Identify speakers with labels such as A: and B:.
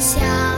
A: 想。